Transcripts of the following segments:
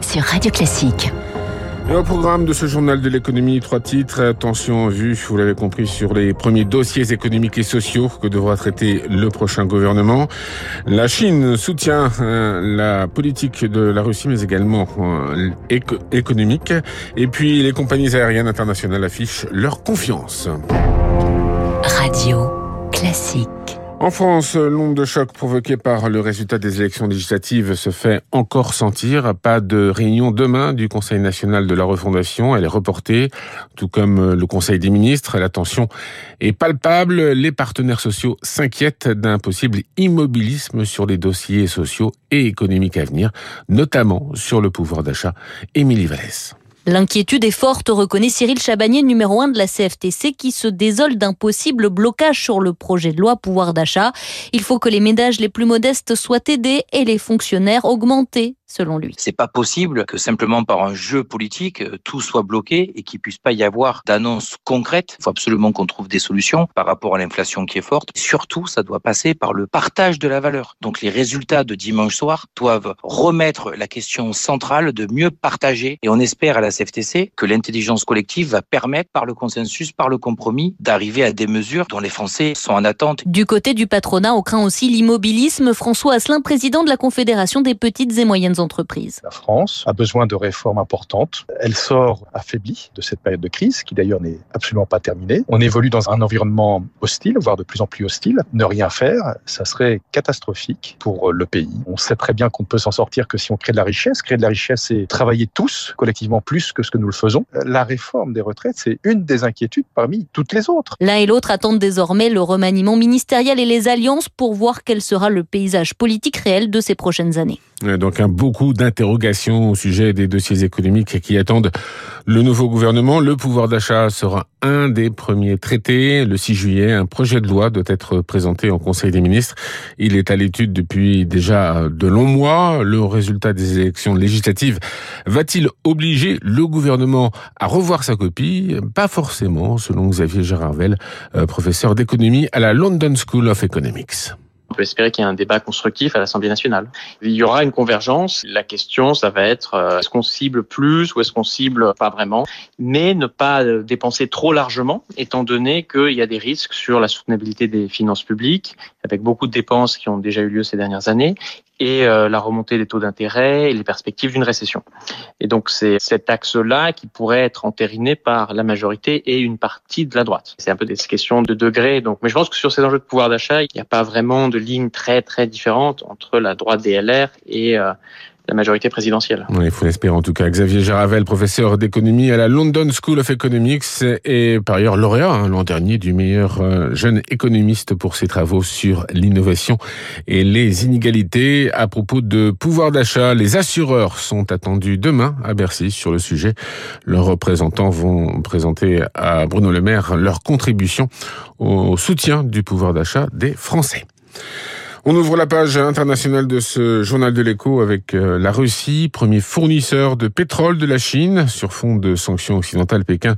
Sur Radio Classique. Et au programme de ce journal de l'économie, trois titres. Attention vue, vous l'avez compris, sur les premiers dossiers économiques et sociaux que devra traiter le prochain gouvernement. La Chine soutient euh, la politique de la Russie, mais également euh, économique. Et puis, les compagnies aériennes internationales affichent leur confiance. Radio Classique. En France, l'onde de choc provoquée par le résultat des élections législatives se fait encore sentir. Pas de réunion demain du Conseil national de la refondation. Elle est reportée, tout comme le Conseil des ministres. La tension est palpable. Les partenaires sociaux s'inquiètent d'un possible immobilisme sur les dossiers sociaux et économiques à venir, notamment sur le pouvoir d'achat. Émilie Vallès. L'inquiétude est forte, reconnaît Cyril Chabagnier, numéro 1 de la CFTC, qui se désole d'un possible blocage sur le projet de loi pouvoir d'achat. Il faut que les ménages les plus modestes soient aidés et les fonctionnaires augmentés selon lui. C'est pas possible que simplement par un jeu politique, euh, tout soit bloqué et qu'il puisse pas y avoir d'annonces concrètes. Il faut absolument qu'on trouve des solutions par rapport à l'inflation qui est forte. Surtout, ça doit passer par le partage de la valeur. Donc les résultats de dimanche soir doivent remettre la question centrale de mieux partager et on espère à la CFTC que l'intelligence collective va permettre par le consensus, par le compromis, d'arriver à des mesures dont les Français sont en attente. Du côté du patronat, on craint aussi l'immobilisme. François Asselin, président de la Confédération des petites et moyennes entreprises. La France a besoin de réformes importantes. Elle sort affaiblie de cette période de crise, qui d'ailleurs n'est absolument pas terminée. On évolue dans un environnement hostile, voire de plus en plus hostile. Ne rien faire, ça serait catastrophique pour le pays. On sait très bien qu'on ne peut s'en sortir que si on crée de la richesse. Créer de la richesse, c'est travailler tous, collectivement, plus que ce que nous le faisons. La réforme des retraites, c'est une des inquiétudes parmi toutes les autres. L'un et l'autre attendent désormais le remaniement ministériel et les alliances pour voir quel sera le paysage politique réel de ces prochaines années. Donc un beaucoup d'interrogations au sujet des dossiers économiques qui attendent le nouveau gouvernement. Le pouvoir d'achat sera un des premiers traités. Le 6 juillet, un projet de loi doit être présenté en Conseil des ministres. Il est à l'étude depuis déjà de longs mois. Le résultat des élections législatives va-t-il obliger le gouvernement à revoir sa copie? Pas forcément, selon Xavier Gérardvel, euh, professeur d'économie à la London School of Economics. On peut espérer qu'il y ait un débat constructif à l'Assemblée nationale. Il y aura une convergence. La question, ça va être euh, est-ce qu'on cible plus ou est-ce qu'on cible pas vraiment? Mais ne pas euh, dépenser trop largement, étant donné qu'il y a des risques sur la soutenabilité des finances publiques, avec beaucoup de dépenses qui ont déjà eu lieu ces dernières années, et euh, la remontée des taux d'intérêt et les perspectives d'une récession. Et donc c'est cet axe-là qui pourrait être entériné par la majorité et une partie de la droite. C'est un peu des questions de degrés. Donc, mais je pense que sur ces enjeux de pouvoir d'achat, il n'y a pas vraiment de ligne très très différente entre la droite des LR et euh, la majorité présidentielle. il faut l'espérer en tout cas. Xavier Jaravel, professeur d'économie à la London School of Economics et par ailleurs lauréat hein, l'an dernier du meilleur euh, jeune économiste pour ses travaux sur l'innovation et les inégalités. À propos de pouvoir d'achat, les assureurs sont attendus demain à Bercy sur le sujet. Leurs représentants vont présenter à Bruno Le Maire leur contribution au soutien du pouvoir d'achat des Français. On ouvre la page internationale de ce journal de l'écho avec euh, la Russie, premier fournisseur de pétrole de la Chine. Sur fond de sanctions occidentales, Pékin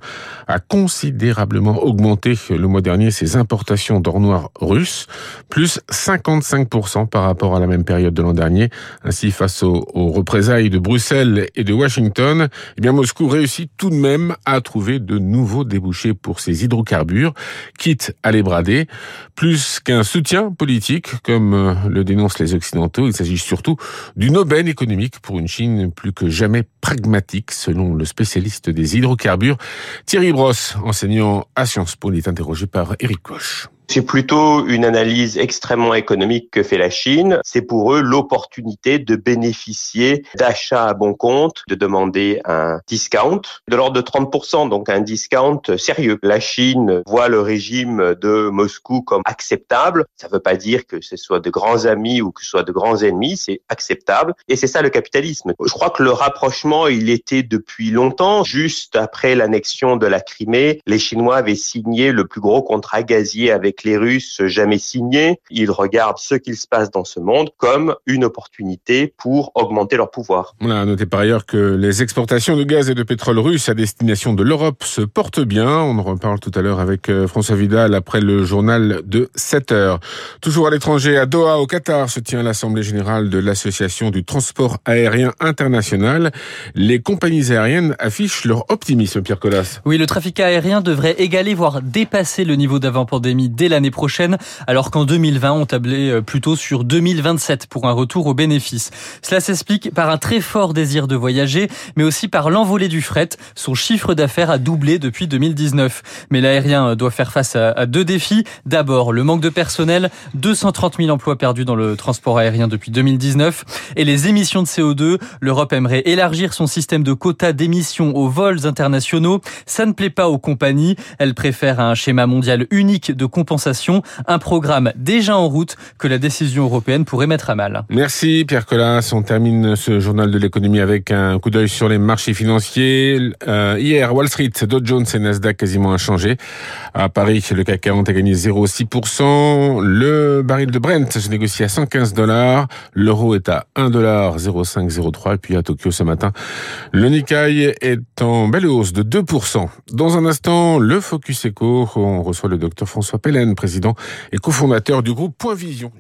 a considérablement augmenté le mois dernier ses importations d'or noir russe, plus 55% par rapport à la même période de l'an dernier. Ainsi, face aux, représailles de Bruxelles et de Washington, eh bien Moscou réussit tout de même à trouver de nouveaux débouchés pour ses hydrocarbures, quitte à les brader. Plus qu'un soutien politique, comme euh, le dénoncent les Occidentaux, il s'agit surtout d'une aubaine économique pour une Chine plus que jamais pragmatique, selon le spécialiste des hydrocarbures. Thierry Brosse, enseignant à Sciences Po, est interrogé par Eric Koch. C'est plutôt une analyse extrêmement économique que fait la Chine. C'est pour eux l'opportunité de bénéficier d'achats à bon compte, de demander un discount de l'ordre de 30%, donc un discount sérieux. La Chine voit le régime de Moscou comme acceptable. Ça ne veut pas dire que ce soit de grands amis ou que ce soit de grands ennemis, c'est acceptable. Et c'est ça le capitalisme. Je crois que le rapprochement, il était depuis longtemps. Juste après l'annexion de la Crimée, les Chinois avaient signé le plus gros contrat gazier avec avec les Russes jamais signé. Ils regardent ce qu'il se passe dans ce monde comme une opportunité pour augmenter leur pouvoir. On a noté par ailleurs que les exportations de gaz et de pétrole russe à destination de l'Europe se portent bien. On en reparle tout à l'heure avec euh, François Vidal après le journal de 7 heures. Toujours à l'étranger, à Doha, au Qatar, se tient l'Assemblée générale de l'Association du transport aérien international. Les compagnies aériennes affichent leur optimisme, Pierre Collas. Oui, le trafic aérien devrait égaler, voire dépasser le niveau d'avant-pandémie l'année prochaine, alors qu'en 2020, on tablait euh, plutôt sur 2027 pour un retour au bénéfice. Cela s'explique par un très fort désir de voyager, mais aussi par l'envolée du fret. Son chiffre d'affaires a doublé depuis 2019. Mais l'aérien doit faire face à deux défis. D'abord, le manque de personnel, 230 000 emplois perdus dans le transport aérien depuis 2019, et les émissions de CO2. L'Europe aimerait élargir son système de quotas d'émissions aux vols internationaux. Ça ne plaît pas aux compagnies. Elles préfèrent un schéma mondial unique de compensation, un programme déjà en route que la décision européenne pourrait mettre à mal. Merci Pierre Collas. On termine ce journal de l'économie avec un coup d'œil sur les marchés financiers. Euh, hier, Wall Street, Dow Jones et Nasdaq quasiment inchangés. À Paris, le CAC 40 a gagné 0,6%. Le baril de Brent se négocie à 115 dollars. L'euro est à 1 dollar 0,503. Et puis à Tokyo ce matin, le Nikkei est en belle hausse de 2%. Dans un instant, le Focus Eco. On reçoit le docteur François Président et cofondateur du groupe Point Vision